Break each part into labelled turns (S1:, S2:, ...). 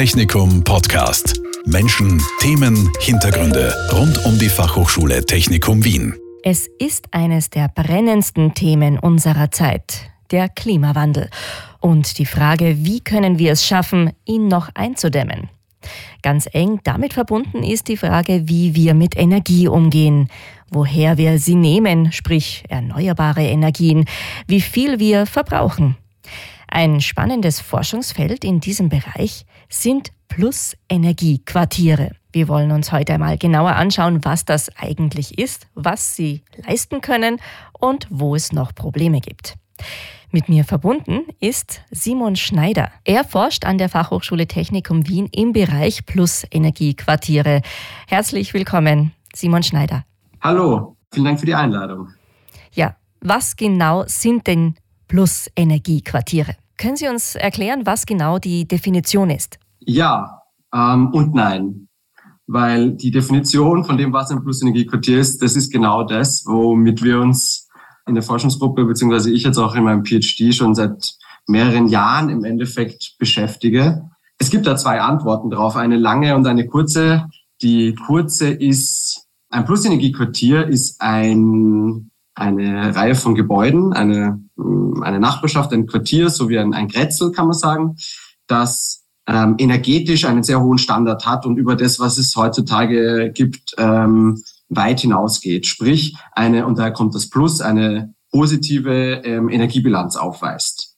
S1: Technikum Podcast. Menschen, Themen, Hintergründe rund um die Fachhochschule Technikum Wien.
S2: Es ist eines der brennendsten Themen unserer Zeit, der Klimawandel. Und die Frage, wie können wir es schaffen, ihn noch einzudämmen? Ganz eng damit verbunden ist die Frage, wie wir mit Energie umgehen, woher wir sie nehmen, sprich erneuerbare Energien, wie viel wir verbrauchen. Ein spannendes Forschungsfeld in diesem Bereich sind Plus-Energiequartiere. Wir wollen uns heute einmal genauer anschauen, was das eigentlich ist, was sie leisten können und wo es noch Probleme gibt. Mit mir verbunden ist Simon Schneider. Er forscht an der Fachhochschule Technikum Wien im Bereich Plus-Energiequartiere. Herzlich willkommen, Simon Schneider.
S3: Hallo, vielen Dank für die Einladung.
S2: Ja, was genau sind denn Plus-Energiequartiere? Können Sie uns erklären, was genau die Definition ist?
S3: Ja ähm, und nein. Weil die Definition von dem, was ein Plus-Energiequartier ist, das ist genau das, womit wir uns in der Forschungsgruppe, beziehungsweise ich jetzt auch in meinem PhD schon seit mehreren Jahren im Endeffekt beschäftige. Es gibt da zwei Antworten drauf, eine lange und eine kurze. Die kurze ist, ein Plusenergiequartier ist ein, eine Reihe von Gebäuden, eine, eine Nachbarschaft, ein Quartier, so wie ein, ein Grätzel, kann man sagen, das ähm, energetisch einen sehr hohen Standard hat und über das, was es heutzutage gibt, ähm, weit hinausgeht. Sprich, eine, und da kommt das Plus, eine positive ähm, Energiebilanz aufweist.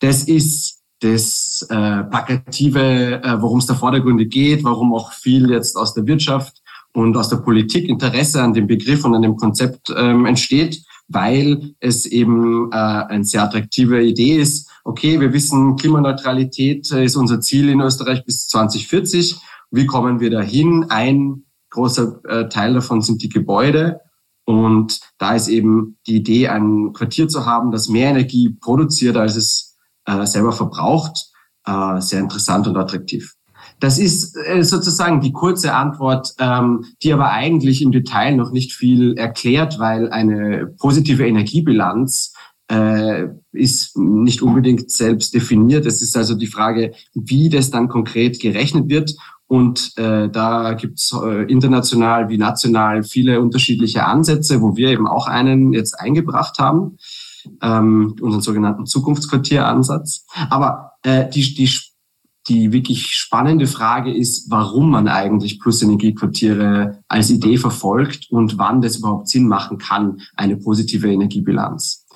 S3: Das ist das äh, Plakative, äh, worum es da vordergründig geht, warum auch viel jetzt aus der Wirtschaft und aus der Politik Interesse an dem Begriff und an dem Konzept ähm, entsteht, weil es eben äh, eine sehr attraktive Idee ist. Okay, wir wissen, Klimaneutralität ist unser Ziel in Österreich bis 2040. Wie kommen wir dahin? Ein großer äh, Teil davon sind die Gebäude. Und da ist eben die Idee, ein Quartier zu haben, das mehr Energie produziert, als es äh, selber verbraucht, äh, sehr interessant und attraktiv. Das ist äh, sozusagen die kurze Antwort, ähm, die aber eigentlich im Detail noch nicht viel erklärt, weil eine positive Energiebilanz äh, ist nicht unbedingt selbst definiert. Es ist also die Frage, wie das dann konkret gerechnet wird und äh, da gibt's äh, international wie national viele unterschiedliche Ansätze, wo wir eben auch einen jetzt eingebracht haben, ähm, unseren sogenannten Zukunftsquartieransatz. Aber äh, die, die, die wirklich spannende Frage ist, warum man eigentlich Plus-Energiequartiere als Idee verfolgt und wann das überhaupt Sinn machen kann, eine positive Energiebilanz.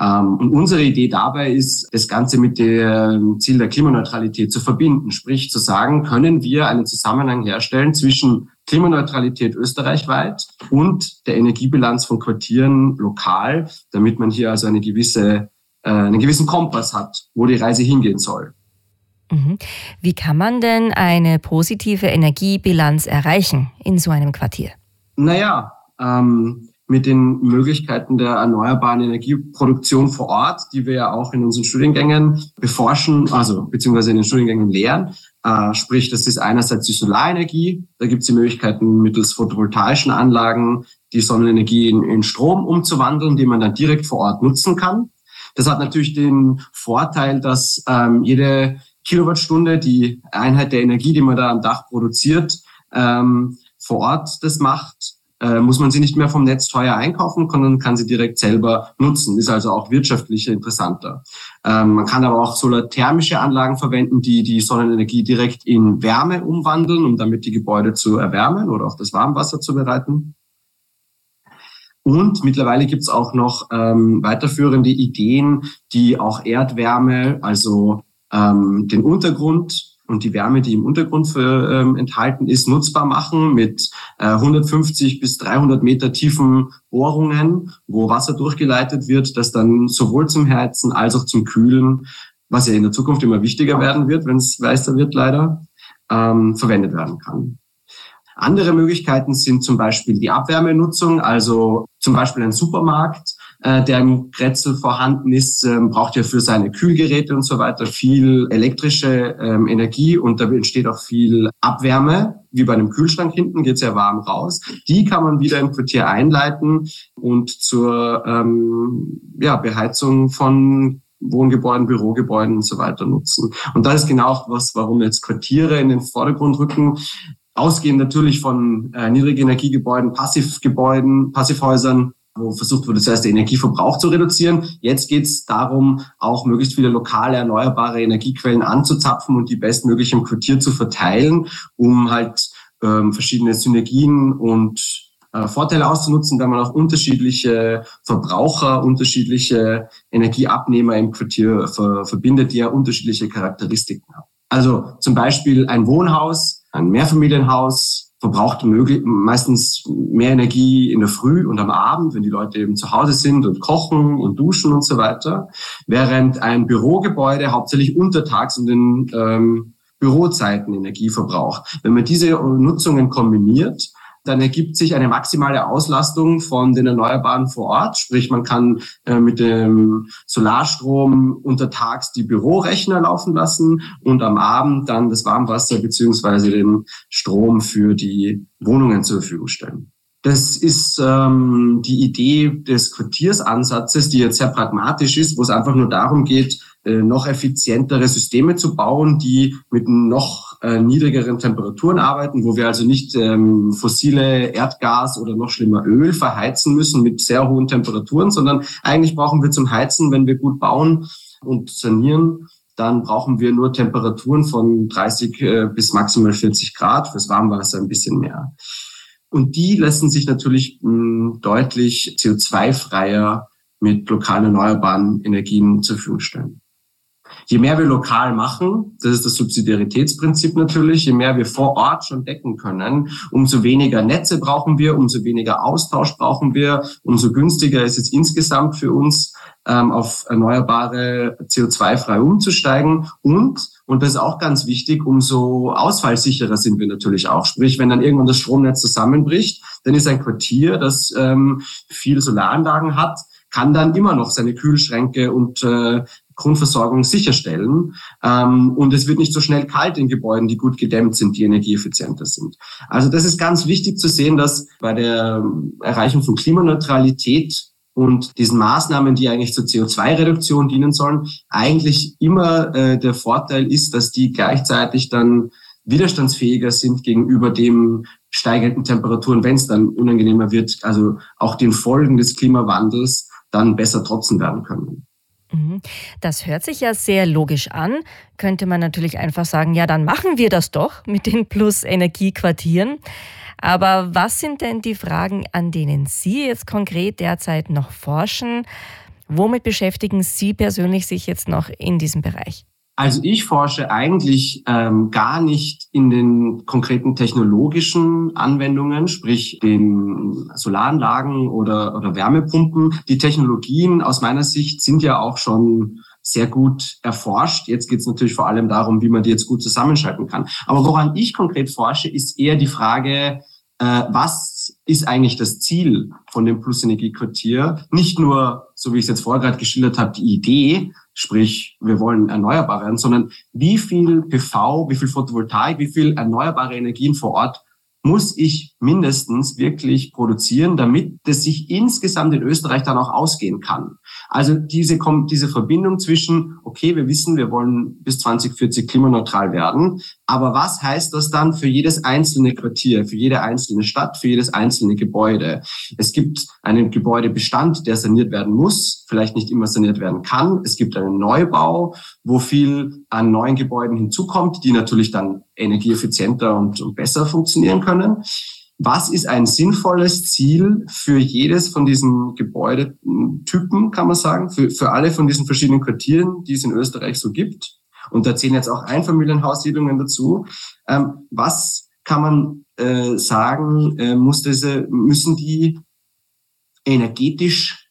S3: Ähm, und unsere Idee dabei ist, das Ganze mit dem Ziel der Klimaneutralität zu verbinden. Sprich, zu sagen, können wir einen Zusammenhang herstellen zwischen Klimaneutralität österreichweit und der Energiebilanz von Quartieren lokal, damit man hier also eine gewisse, äh, einen gewissen Kompass hat, wo die Reise hingehen soll.
S2: Mhm. Wie kann man denn eine positive Energiebilanz erreichen in so einem Quartier?
S3: Naja, ähm, mit den Möglichkeiten der erneuerbaren Energieproduktion vor Ort, die wir ja auch in unseren Studiengängen beforschen, also beziehungsweise in den Studiengängen lehren. Äh, sprich, das ist einerseits die Solarenergie, da gibt es die Möglichkeiten mittels photovoltaischen Anlagen die Sonnenenergie in, in Strom umzuwandeln, die man dann direkt vor Ort nutzen kann. Das hat natürlich den Vorteil, dass ähm, jede Kilowattstunde, die Einheit der Energie, die man da am Dach produziert, ähm, vor Ort das macht äh, muss man sie nicht mehr vom Netz teuer einkaufen, sondern kann sie direkt selber nutzen. Ist also auch wirtschaftlich interessanter. Ähm, man kann aber auch solarthermische Anlagen verwenden, die die Sonnenenergie direkt in Wärme umwandeln, um damit die Gebäude zu erwärmen oder auch das Warmwasser zu bereiten. Und mittlerweile gibt es auch noch ähm, weiterführende Ideen, die auch Erdwärme, also ähm, den Untergrund und die Wärme, die im Untergrund für, ähm, enthalten ist, nutzbar machen mit äh, 150 bis 300 Meter tiefen Bohrungen, wo Wasser durchgeleitet wird, das dann sowohl zum Heizen als auch zum Kühlen, was ja in der Zukunft immer wichtiger werden wird, wenn es weißer wird leider, ähm, verwendet werden kann. Andere Möglichkeiten sind zum Beispiel die Abwärmenutzung, also zum Beispiel ein Supermarkt der im Kretzel vorhanden ist, ähm, braucht ja für seine Kühlgeräte und so weiter viel elektrische ähm, Energie und da entsteht auch viel Abwärme. Wie bei einem Kühlschrank hinten geht es ja warm raus. Die kann man wieder im Quartier einleiten und zur ähm, ja, Beheizung von Wohngebäuden, Bürogebäuden und so weiter nutzen. Und das ist genau auch was, warum jetzt Quartiere in den Vordergrund rücken. Ausgehend natürlich von äh, Niedrigenergiegebäuden, Passivgebäuden, Passivhäusern, wo versucht wurde, zuerst den Energieverbrauch zu reduzieren. Jetzt geht es darum, auch möglichst viele lokale erneuerbare Energiequellen anzuzapfen und die bestmöglich im Quartier zu verteilen, um halt ähm, verschiedene Synergien und äh, Vorteile auszunutzen, wenn man auch unterschiedliche Verbraucher, unterschiedliche Energieabnehmer im Quartier ver verbindet, die ja unterschiedliche Charakteristiken haben. Also zum Beispiel ein Wohnhaus, ein Mehrfamilienhaus verbraucht meistens mehr Energie in der Früh und am Abend, wenn die Leute eben zu Hause sind und kochen und duschen und so weiter, während ein Bürogebäude hauptsächlich untertags und in ähm, Bürozeiten Energie verbraucht. Wenn man diese Nutzungen kombiniert, dann ergibt sich eine maximale Auslastung von den Erneuerbaren vor Ort. Sprich, man kann äh, mit dem Solarstrom untertags die Bürorechner laufen lassen und am Abend dann das Warmwasser beziehungsweise den Strom für die Wohnungen zur Verfügung stellen. Das ist ähm, die Idee des Quartiersansatzes, die jetzt sehr pragmatisch ist, wo es einfach nur darum geht, äh, noch effizientere Systeme zu bauen, die mit noch äh, niedrigeren Temperaturen arbeiten, wo wir also nicht ähm, fossile Erdgas oder noch schlimmer Öl verheizen müssen mit sehr hohen Temperaturen, sondern eigentlich brauchen wir zum Heizen, wenn wir gut bauen und sanieren, dann brauchen wir nur Temperaturen von 30 äh, bis maximal 40 Grad, fürs Warmwasser ein bisschen mehr. Und die lassen sich natürlich mh, hm, deutlich CO2-freier mit lokalen erneuerbaren Energien zur Verfügung stellen. Je mehr wir lokal machen, das ist das Subsidiaritätsprinzip natürlich, je mehr wir vor Ort schon decken können, umso weniger Netze brauchen wir, umso weniger Austausch brauchen wir, umso günstiger ist es insgesamt für uns, ähm, auf erneuerbare CO2-frei umzusteigen und und das ist auch ganz wichtig, umso ausfallsicherer sind wir natürlich auch. Sprich, wenn dann irgendwann das Stromnetz zusammenbricht, dann ist ein Quartier, das ähm, viel Solaranlagen hat, kann dann immer noch seine Kühlschränke und äh, Grundversorgung sicherstellen. Ähm, und es wird nicht so schnell kalt in Gebäuden, die gut gedämmt sind, die energieeffizienter sind. Also das ist ganz wichtig zu sehen, dass bei der Erreichung von Klimaneutralität und diesen Maßnahmen, die eigentlich zur CO2-Reduktion dienen sollen, eigentlich immer äh, der Vorteil ist, dass die gleichzeitig dann widerstandsfähiger sind gegenüber dem steigenden Temperaturen, wenn es dann unangenehmer wird, also auch den Folgen des Klimawandels dann besser trotzen werden können.
S2: Mhm. Das hört sich ja sehr logisch an. Könnte man natürlich einfach sagen, ja, dann machen wir das doch mit den Plus-Energiequartieren. Aber was sind denn die Fragen, an denen Sie jetzt konkret derzeit noch forschen? Womit beschäftigen Sie persönlich sich jetzt noch in diesem Bereich?
S3: Also ich forsche eigentlich ähm, gar nicht in den konkreten technologischen Anwendungen, sprich den Solaranlagen oder, oder Wärmepumpen. Die Technologien aus meiner Sicht sind ja auch schon sehr gut erforscht. Jetzt geht es natürlich vor allem darum, wie man die jetzt gut zusammenschalten kann. Aber woran ich konkret forsche, ist eher die Frage, äh, was ist eigentlich das Ziel von dem Plus-Energie-Quartier? Nicht nur, so wie ich es jetzt vorher gerade geschildert habe, die Idee, sprich, wir wollen erneuerbar werden, sondern wie viel PV, wie viel Photovoltaik, wie viel erneuerbare Energien vor Ort muss ich mindestens wirklich produzieren, damit es sich insgesamt in Österreich dann auch ausgehen kann. Also diese, diese Verbindung zwischen, okay, wir wissen, wir wollen bis 2040 klimaneutral werden, aber was heißt das dann für jedes einzelne Quartier, für jede einzelne Stadt, für jedes einzelne Gebäude? Es gibt einen Gebäudebestand, der saniert werden muss, vielleicht nicht immer saniert werden kann. Es gibt einen Neubau, wo viel an neuen Gebäuden hinzukommt, die natürlich dann energieeffizienter und, und besser funktionieren können. Was ist ein sinnvolles Ziel für jedes von diesen Gebäudetypen, kann man sagen, für, für alle von diesen verschiedenen Quartieren, die es in Österreich so gibt? Und da zählen jetzt auch Einfamilienhaussiedlungen dazu. Ähm, was kann man äh, sagen, äh, muss diese, müssen die energetisch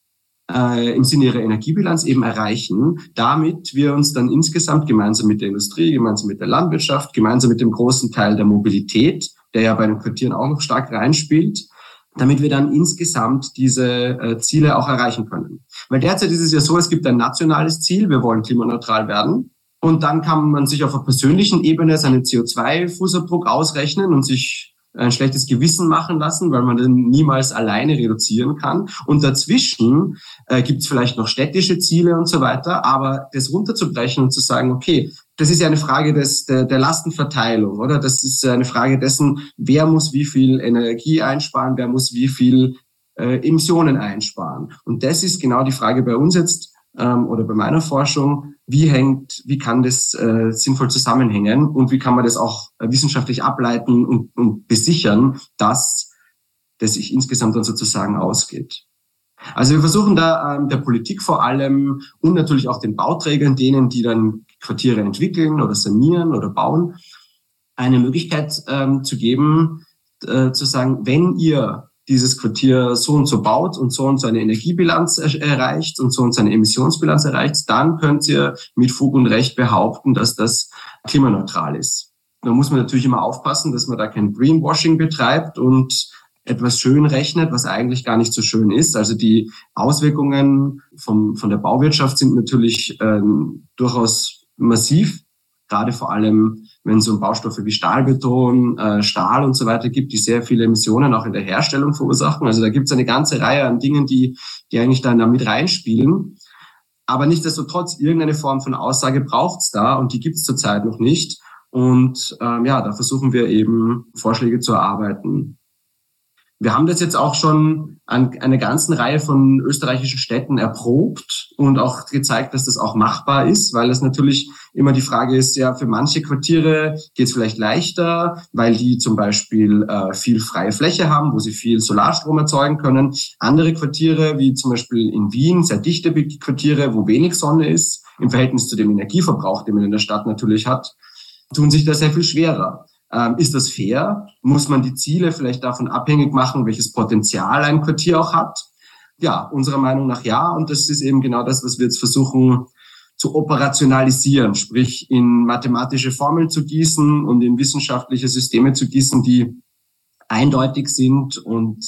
S3: äh, im Sinne ihrer Energiebilanz eben erreichen, damit wir uns dann insgesamt gemeinsam mit der Industrie, gemeinsam mit der Landwirtschaft, gemeinsam mit dem großen Teil der Mobilität, der ja bei den Quartieren auch noch stark reinspielt, damit wir dann insgesamt diese äh, Ziele auch erreichen können. Weil derzeit ist es ja so, es gibt ein nationales Ziel, wir wollen klimaneutral werden. Und dann kann man sich auf einer persönlichen Ebene seinen CO2-Fußabdruck ausrechnen und sich ein schlechtes Gewissen machen lassen, weil man dann niemals alleine reduzieren kann. Und dazwischen äh, gibt es vielleicht noch städtische Ziele und so weiter, aber das runterzubrechen und zu sagen, okay, das ist ja eine Frage des, der, der Lastenverteilung, oder? Das ist eine Frage dessen, wer muss wie viel Energie einsparen, wer muss wie viel äh, Emissionen einsparen. Und das ist genau die Frage bei uns jetzt ähm, oder bei meiner Forschung, wie hängt, wie kann das äh, sinnvoll zusammenhängen und wie kann man das auch äh, wissenschaftlich ableiten und, und besichern, dass das sich insgesamt dann sozusagen ausgeht. Also wir versuchen da ähm, der Politik vor allem und natürlich auch den Bauträgern, denen, die dann Quartiere entwickeln oder sanieren oder bauen, eine Möglichkeit ähm, zu geben, äh, zu sagen, wenn ihr dieses Quartier so und so baut und so und so eine Energiebilanz erreicht und so und so eine Emissionsbilanz erreicht, dann könnt ihr mit Fug und Recht behaupten, dass das klimaneutral ist. Da muss man natürlich immer aufpassen, dass man da kein Greenwashing betreibt und etwas schön rechnet, was eigentlich gar nicht so schön ist. Also die Auswirkungen vom, von der Bauwirtschaft sind natürlich ähm, durchaus massiv, gerade vor allem wenn es um Baustoffe wie Stahlbeton, äh, Stahl und so weiter gibt, die sehr viele Emissionen auch in der Herstellung verursachen. Also da gibt es eine ganze Reihe an Dingen, die, die eigentlich dann da mit reinspielen. Aber nichtsdestotrotz, irgendeine Form von Aussage braucht's da und die gibt's zurzeit noch nicht. Und ähm, ja, da versuchen wir eben Vorschläge zu erarbeiten. Wir haben das jetzt auch schon an einer ganzen Reihe von österreichischen Städten erprobt und auch gezeigt, dass das auch machbar ist, weil es natürlich immer die Frage ist, ja, für manche Quartiere geht es vielleicht leichter, weil die zum Beispiel äh, viel freie Fläche haben, wo sie viel Solarstrom erzeugen können. Andere Quartiere, wie zum Beispiel in Wien, sehr dichte Quartiere, wo wenig Sonne ist, im Verhältnis zu dem Energieverbrauch, den man in der Stadt natürlich hat, tun sich da sehr viel schwerer. Ähm, ist das fair? Muss man die Ziele vielleicht davon abhängig machen, welches Potenzial ein Quartier auch hat? Ja, unserer Meinung nach ja. Und das ist eben genau das, was wir jetzt versuchen zu operationalisieren, sprich in mathematische Formeln zu gießen und in wissenschaftliche Systeme zu gießen, die eindeutig sind und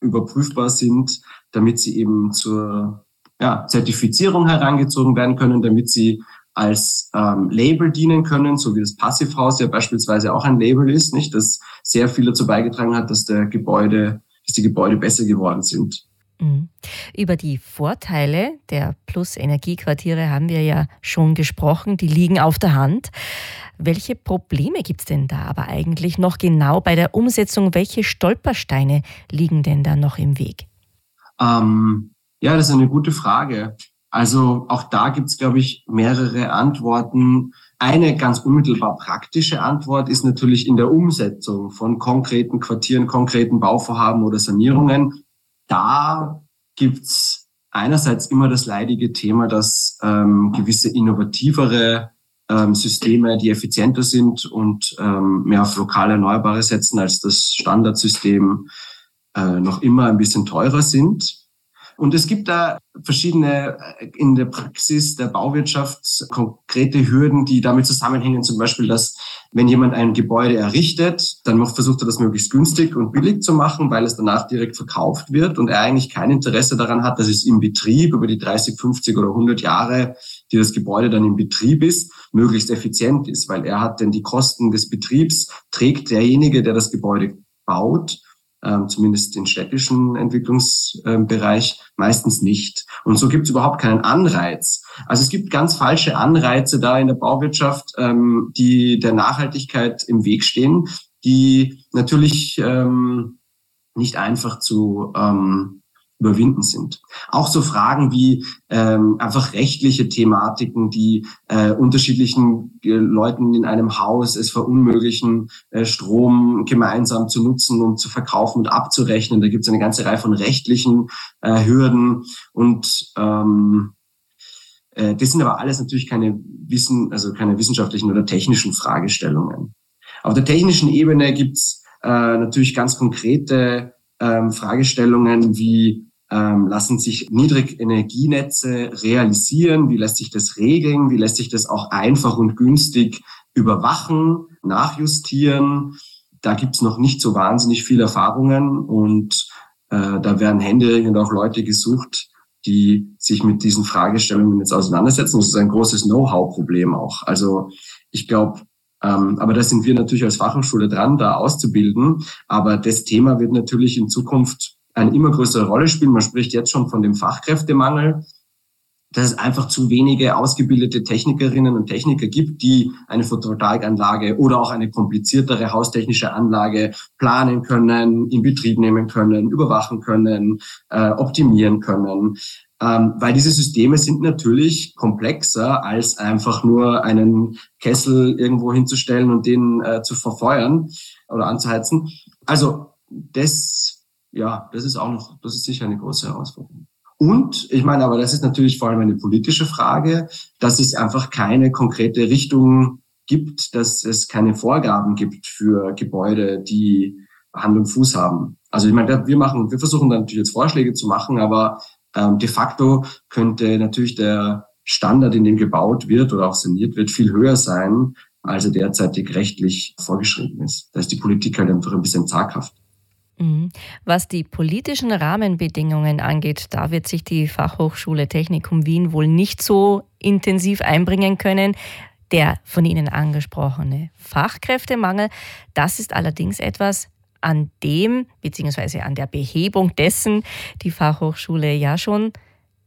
S3: überprüfbar sind, damit sie eben zur ja, Zertifizierung herangezogen werden können, damit sie als ähm, Label dienen können, so wie das Passivhaus ja beispielsweise auch ein Label ist, nicht, das sehr viel dazu beigetragen hat, dass der Gebäude, dass die Gebäude besser geworden sind.
S2: Mhm. Über die Vorteile der Plus-Energiequartiere haben wir ja schon gesprochen, die liegen auf der Hand. Welche Probleme gibt es denn da aber eigentlich noch genau bei der Umsetzung? Welche Stolpersteine liegen denn da noch im Weg?
S3: Ähm, ja, das ist eine gute Frage. Also auch da gibt's, glaube ich, mehrere Antworten. Eine ganz unmittelbar praktische Antwort ist natürlich in der Umsetzung von konkreten Quartieren, konkreten Bauvorhaben oder Sanierungen. Da gibt's einerseits immer das leidige Thema, dass ähm, gewisse innovativere ähm, Systeme, die effizienter sind und ähm, mehr auf lokale Erneuerbare setzen als das Standardsystem, äh, noch immer ein bisschen teurer sind. Und es gibt da verschiedene äh, in der Praxis der Bauwirtschaft konkrete Hürden, die damit zusammenhängen. Zum Beispiel, dass wenn jemand ein Gebäude errichtet, dann versucht er das möglichst günstig und billig zu machen, weil es danach direkt verkauft wird und er eigentlich kein Interesse daran hat, dass es im Betrieb über die 30, 50 oder 100 Jahre, die das Gebäude dann im Betrieb ist, möglichst effizient ist, weil er hat denn die Kosten des Betriebs, trägt derjenige, der das Gebäude baut ähm, zumindest den städtischen Entwicklungsbereich, meistens nicht. Und so gibt es überhaupt keinen Anreiz. Also es gibt ganz falsche Anreize da in der Bauwirtschaft, ähm, die der Nachhaltigkeit im Weg stehen, die natürlich ähm, nicht einfach zu ähm, überwinden sind. Auch so Fragen wie ähm, einfach rechtliche Thematiken, die äh, unterschiedlichen äh, Leuten in einem Haus es verunmöglichen, äh, Strom gemeinsam zu nutzen und zu verkaufen und abzurechnen. Da gibt es eine ganze Reihe von rechtlichen äh, Hürden und ähm, äh, das sind aber alles natürlich keine Wissen, also keine wissenschaftlichen oder technischen Fragestellungen. Auf der technischen Ebene gibt's äh, natürlich ganz konkrete ähm, Fragestellungen wie ähm, lassen sich Niedrigenergienetze realisieren? Wie lässt sich das regeln? Wie lässt sich das auch einfach und günstig überwachen, nachjustieren? Da gibt's noch nicht so wahnsinnig viele Erfahrungen und äh, da werden händeringend auch Leute gesucht, die sich mit diesen Fragestellungen jetzt auseinandersetzen. Das ist ein großes Know-how-Problem auch. Also ich glaube, Ähm, aber da sind wir natürlich als Fachhochschule dran, da auszubilden. Aber das Thema wird natürlich in Zukunft eine immer größere Rolle spielen. Man spricht jetzt schon von dem Fachkräftemangel dass es einfach zu wenige ausgebildete Technikerinnen und Techniker gibt, die eine Photovoltaikanlage oder auch eine kompliziertere haustechnische Anlage planen können, in Betrieb nehmen können, überwachen können, äh, optimieren können. Ähm, weil diese Systeme sind natürlich komplexer als einfach nur einen Kessel irgendwo hinzustellen und den äh, zu verfeuern oder anzuheizen. Also das, ja, das ist auch noch, das ist sicher eine große Herausforderung. Und ich meine, aber das ist natürlich vor allem eine politische Frage, dass es einfach keine konkrete Richtung gibt, dass es keine Vorgaben gibt für Gebäude, die Hand und Fuß haben. Also ich meine, wir machen, wir versuchen dann natürlich jetzt Vorschläge zu machen, aber ähm, de facto könnte natürlich der Standard, in dem gebaut wird oder auch saniert wird, viel höher sein, als er derzeitig rechtlich vorgeschrieben ist. Da ist die Politik halt einfach ein bisschen zaghaft.
S2: Mhm. Was die politischen Rahmenbedingungen angeht, da wird sich die Fachhochschule Technikum Wien wohl nicht so intensiv einbringen können. Der von Ihnen angesprochene Fachkräftemangel, das ist allerdings etwas, an dem bzw. an der Behebung dessen die Fachhochschule ja schon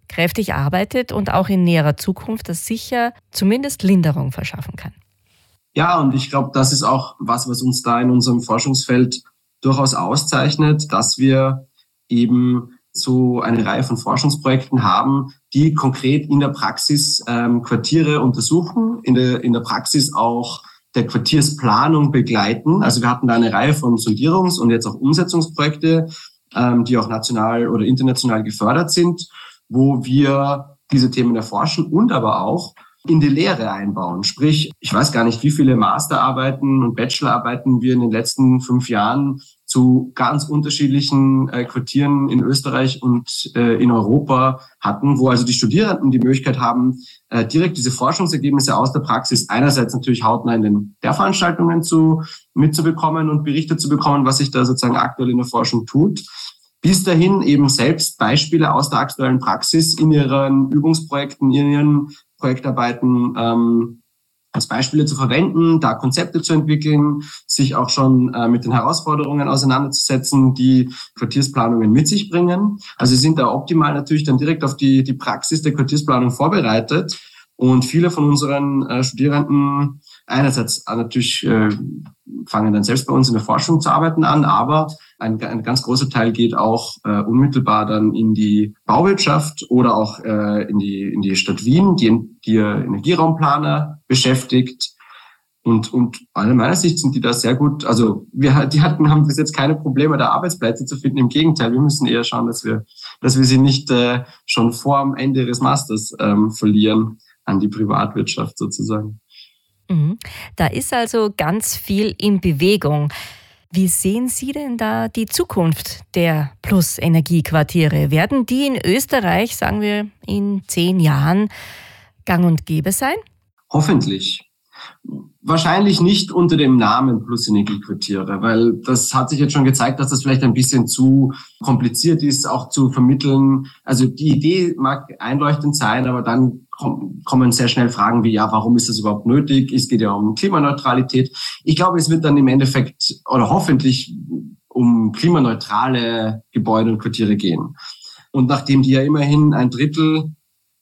S2: kräftig arbeitet und auch in näherer Zukunft das sicher zumindest Linderung verschaffen kann.
S3: Ja, und ich glaube, das ist auch was, was uns da in unserem Forschungsfeld durchaus auszeichnet, dass wir eben so eine Reihe von Forschungsprojekten haben, die konkret in der Praxis ähm, Quartiere untersuchen, in der, in der Praxis auch der Quartiersplanung begleiten. Also wir hatten da eine Reihe von Sondierungs- und jetzt auch Umsetzungsprojekte, ähm, die auch national oder international gefördert sind, wo wir diese Themen erforschen und aber auch in die Lehre einbauen. Sprich, ich weiß gar nicht, wie viele Masterarbeiten und Bachelorarbeiten wir in den letzten fünf Jahren zu ganz unterschiedlichen äh, Quartieren in Österreich und äh, in Europa hatten, wo also die Studierenden die Möglichkeit haben, äh, direkt diese Forschungsergebnisse aus der Praxis einerseits natürlich hautnah in den Lehrveranstaltungen zu, mitzubekommen und Berichte zu bekommen, was sich da sozusagen aktuell in der Forschung tut. Bis dahin eben selbst Beispiele aus der aktuellen Praxis in ihren Übungsprojekten, in ihren Projektarbeiten ähm, als Beispiele zu verwenden, da Konzepte zu entwickeln, sich auch schon äh, mit den Herausforderungen auseinanderzusetzen, die Quartiersplanungen mit sich bringen. Also sie sind da optimal natürlich dann direkt auf die, die Praxis der Quartiersplanung vorbereitet. Und viele von unseren äh, Studierenden einerseits äh, natürlich äh, fangen dann selbst bei uns in der Forschung zu arbeiten an, aber ein, ein ganz großer Teil geht auch äh, unmittelbar dann in die Bauwirtschaft oder auch äh, in, die, in die Stadt Wien, die, die Energieraumplaner beschäftigt. Und, und aus meiner Sicht sind die da sehr gut. Also wir die hatten, haben bis jetzt keine Probleme, da Arbeitsplätze zu finden. Im Gegenteil, wir müssen eher schauen, dass wir, dass wir sie nicht äh, schon vor dem Ende ihres Masters ähm, verlieren an die Privatwirtschaft sozusagen.
S2: Mhm. Da ist also ganz viel in Bewegung. Wie sehen Sie denn da die Zukunft der Plus-Energiequartiere? Werden die in Österreich, sagen wir, in zehn Jahren gang und gäbe sein?
S3: Hoffentlich. Wahrscheinlich nicht unter dem Namen Plus-Energiequartiere, weil das hat sich jetzt schon gezeigt, dass das vielleicht ein bisschen zu kompliziert ist, auch zu vermitteln. Also die Idee mag einleuchtend sein, aber dann kommen sehr schnell Fragen wie, ja, warum ist das überhaupt nötig? Es geht ja um Klimaneutralität. Ich glaube, es wird dann im Endeffekt oder hoffentlich um klimaneutrale Gebäude und Quartiere gehen. Und nachdem die ja immerhin ein Drittel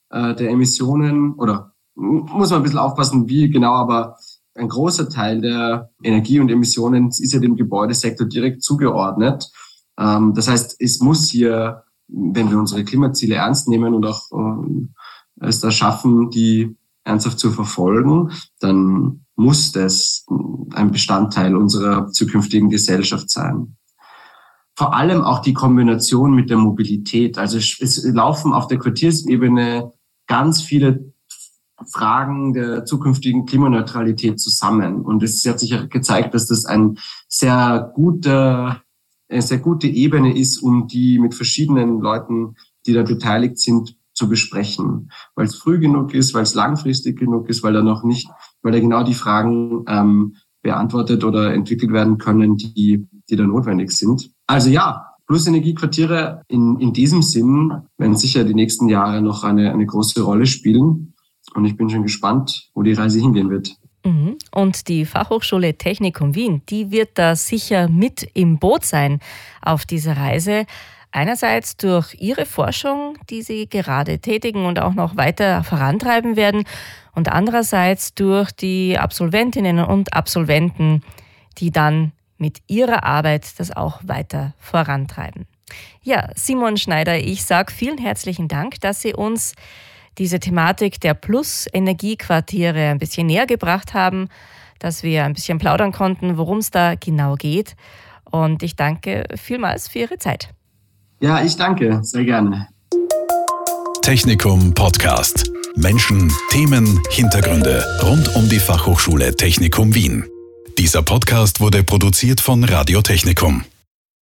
S3: äh, der Emissionen oder muss man ein bisschen aufpassen, wie genau, aber ein großer Teil der Energie und Emissionen ist ja dem Gebäudesektor direkt zugeordnet. Ähm, das heißt, es muss hier, wenn wir unsere Klimaziele ernst nehmen und auch ähm, es da schaffen, die ernsthaft zu verfolgen, dann muss das ein Bestandteil unserer zukünftigen Gesellschaft sein. Vor allem auch die Kombination mit der Mobilität. Also es laufen auf der Quartiersebene ganz viele Fragen der zukünftigen Klimaneutralität zusammen. Und es hat sich gezeigt, dass das ein sehr guter, eine sehr gute Ebene ist, um die mit verschiedenen Leuten, die da beteiligt sind, zu besprechen, weil es früh genug ist, weil es langfristig genug ist, weil er noch nicht, weil er genau die Fragen ähm, beantwortet oder entwickelt werden können, die, die da notwendig sind. Also ja, Plus-Energiequartiere in, in diesem Sinn werden sicher die nächsten Jahre noch eine, eine große Rolle spielen. Und ich bin schon gespannt, wo die Reise hingehen wird.
S2: Mhm. Und die Fachhochschule Technikum Wien, die wird da sicher mit im Boot sein auf dieser Reise. Einerseits durch ihre Forschung, die sie gerade tätigen und auch noch weiter vorantreiben werden, und andererseits durch die Absolventinnen und Absolventen, die dann mit ihrer Arbeit das auch weiter vorantreiben. Ja, Simon Schneider, ich sage vielen herzlichen Dank, dass Sie uns diese Thematik der Plus-Energiequartiere ein bisschen näher gebracht haben, dass wir ein bisschen plaudern konnten, worum es da genau geht. Und ich danke vielmals für Ihre Zeit.
S3: Ja, ich danke, sehr gerne.
S1: Technikum Podcast. Menschen, Themen, Hintergründe rund um die Fachhochschule Technikum Wien. Dieser Podcast wurde produziert von Radio Technikum.